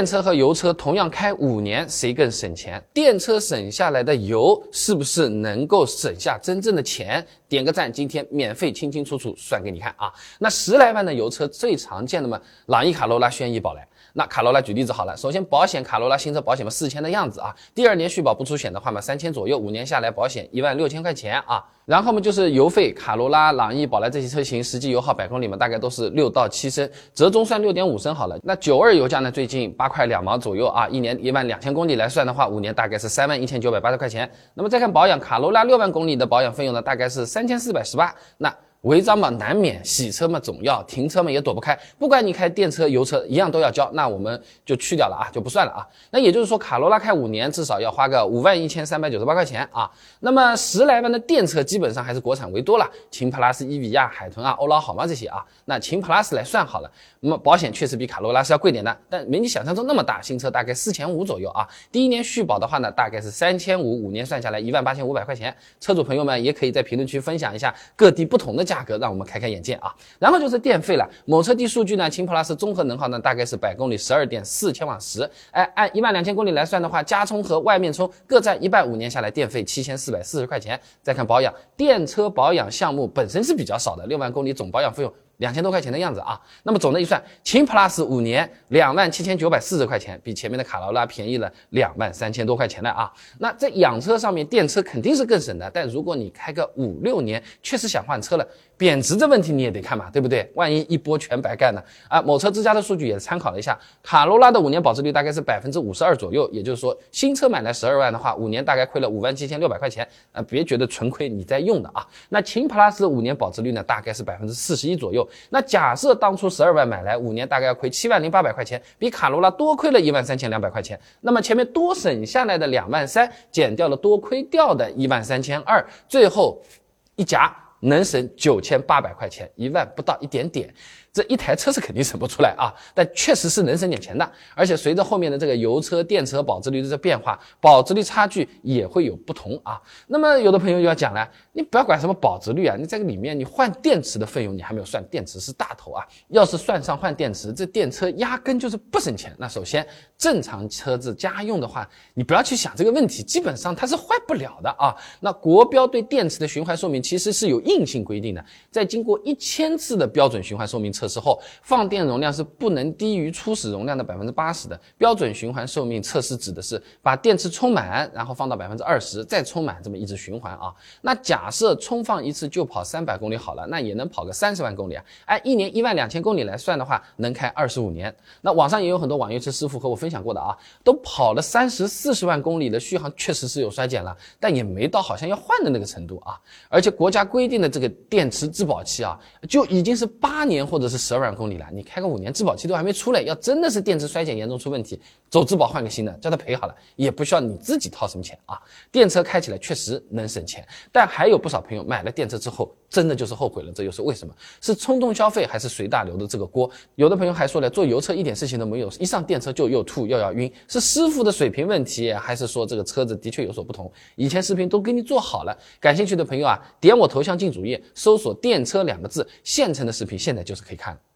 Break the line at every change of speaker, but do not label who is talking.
电车和油车同样开五年，谁更省钱？电车省下来的油是不是能够省下真正的钱？点个赞，今天免费清清楚楚算给你看啊！那十来万的油车最常见的嘛，朗逸、卡罗拉、轩逸、宝来。那卡罗拉举例子好了，首先保险，卡罗拉新车保险嘛四千的样子啊，第二年续保不出险的话嘛三千左右，五年下来保险一万六千块钱啊。然后嘛就是油费，卡罗拉、朗逸、宝来这些车型实际油耗百公里嘛大概都是六到七升，折中算六点五升好了。那九二油价呢最近八块两毛左右啊，一年一万两千公里来算的话，五年大概是三万一千九百八十块钱。那么再看保养，卡罗拉六万公里的保养费用呢大概是三千四百十八，那。违章嘛难免，洗车嘛总要，停车嘛也躲不开。不管你开电车、油车，一样都要交。那我们就去掉了啊，就不算了啊。那也就是说，卡罗拉开五年至少要花个五万一千三百九十八块钱啊。那么十来万的电车基本上还是国产为多了，秦 plus、伊比亚、海豚啊、欧拉好吗这些啊。那秦 plus 来算好了，那么保险确实比卡罗拉是要贵点的，但没你想象中那么大。新车大概四千五左右啊。第一年续保的话呢，大概是三千五，五年算下来一万八千五百块钱。车主朋友们也可以在评论区分享一下各地不同的价格，让我们开开。眼界啊，然后就是电费了。某车帝数据呢，秦 plus 综合能耗呢，大概是百公里十二点四千瓦时。哎，按一万两千公里来算的话，加充和外面充各占一半，五年下来电费七千四百四十块钱。再看保养，电车保养项目本身是比较少的，六万公里总保养费用。两千多块钱的样子啊，那么总的一算，秦 plus 五年两万七千九百四十块钱，比前面的卡罗拉便宜了两万三千多块钱的啊。那在养车上面，电车肯定是更省的，但如果你开个五六年，确实想换车了，贬值这问题你也得看嘛，对不对？万一一波全白干了啊！某车之家的数据也参考了一下，卡罗拉的五年保值率大概是百分之五十二左右，也就是说，新车买来十二万的话，五年大概亏了五万七千六百块钱啊！别觉得纯亏你在用的啊。那秦 plus 五年保值率呢，大概是百分之四十一左右。那假设当初十二万买来，五年大概要亏七万零八百块钱，比卡罗拉多亏了一万三千两百块钱。那么前面多省下来的两万三，减掉了多亏掉的一万三千二，最后一夹能省九千八百块钱，一万不到一点点。这一台车是肯定省不出来啊，但确实是能省点钱的。而且随着后面的这个油车、电车保值率的这变化，保值率差距也会有不同啊。那么有的朋友就要讲了，你不要管什么保值率啊，你这个里面你换电池的费用你还没有算，电池是大头啊。要是算上换电池，这电车压根就是不省钱。那首先正常车子家用的话，你不要去想这个问题，基本上它是坏不了的啊。那国标对电池的循环寿命其实是有硬性规定的，在经过一千次的标准循环寿命。测试后，放电容量是不能低于初始容量的百分之八十的。标准循环寿命测试指的是把电池充满，然后放到百分之二十，再充满，这么一直循环啊。那假设充放一次就跑三百公里好了，那也能跑个三十万公里啊。按一年一万两千公里来算的话，能开二十五年。那网上也有很多网约车师傅和我分享过的啊，都跑了三十四十万公里的续航，确实是有衰减了，但也没到好像要换的那个程度啊。而且国家规定的这个电池质保期啊，就已经是八年或者。是十二万公里了，你开个五年，质保期都还没出来，要真的是电池衰减严重出问题，走质保换个新的，叫他赔好了，也不需要你自己掏什么钱啊。电车开起来确实能省钱，但还有不少朋友买了电车之后，真的就是后悔了，这又是为什么？是冲动消费还是随大流的这个锅？有的朋友还说了，坐油车一点事情都没有，一上电车就又吐又要晕，是师傅的水平问题，还是说这个车子的确有所不同？以前视频都给你做好了，感兴趣的朋友啊，点我头像进主页，搜索“电车”两个字，现成的视频现在就是可以。看。